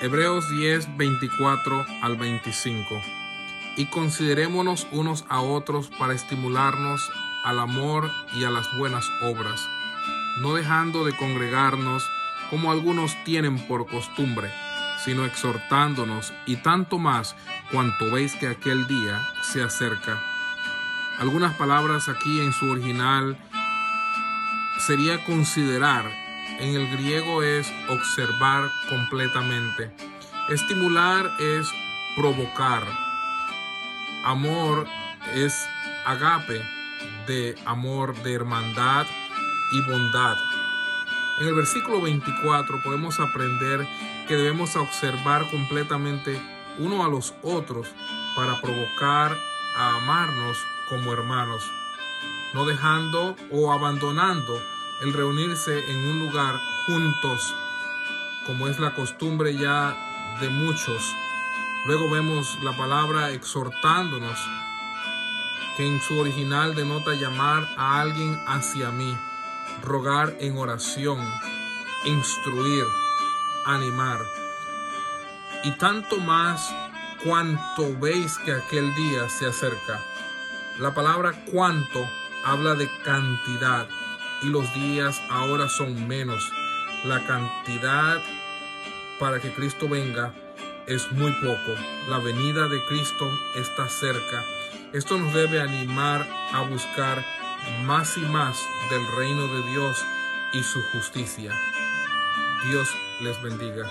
Hebreos 10, 24 al 25. Y considerémonos unos a otros para estimularnos al amor y a las buenas obras, no dejando de congregarnos como algunos tienen por costumbre, sino exhortándonos y tanto más cuanto veis que aquel día se acerca. Algunas palabras aquí en su original sería considerar, en el griego es observar completamente. Estimular es provocar. Amor es agape, de amor, de hermandad y bondad. En el versículo 24 podemos aprender que debemos observar completamente uno a los otros para provocar a amarnos como hermanos, no dejando o abandonando el reunirse en un lugar juntos, como es la costumbre ya de muchos. Luego vemos la palabra exhortándonos, que en su original denota llamar a alguien hacia mí rogar en oración, instruir, animar. Y tanto más cuanto veis que aquel día se acerca. La palabra cuanto habla de cantidad los días ahora son menos. La cantidad para que Cristo venga es muy poco. La venida de Cristo está cerca. Esto nos debe animar a buscar más y más del reino de Dios y su justicia. Dios les bendiga.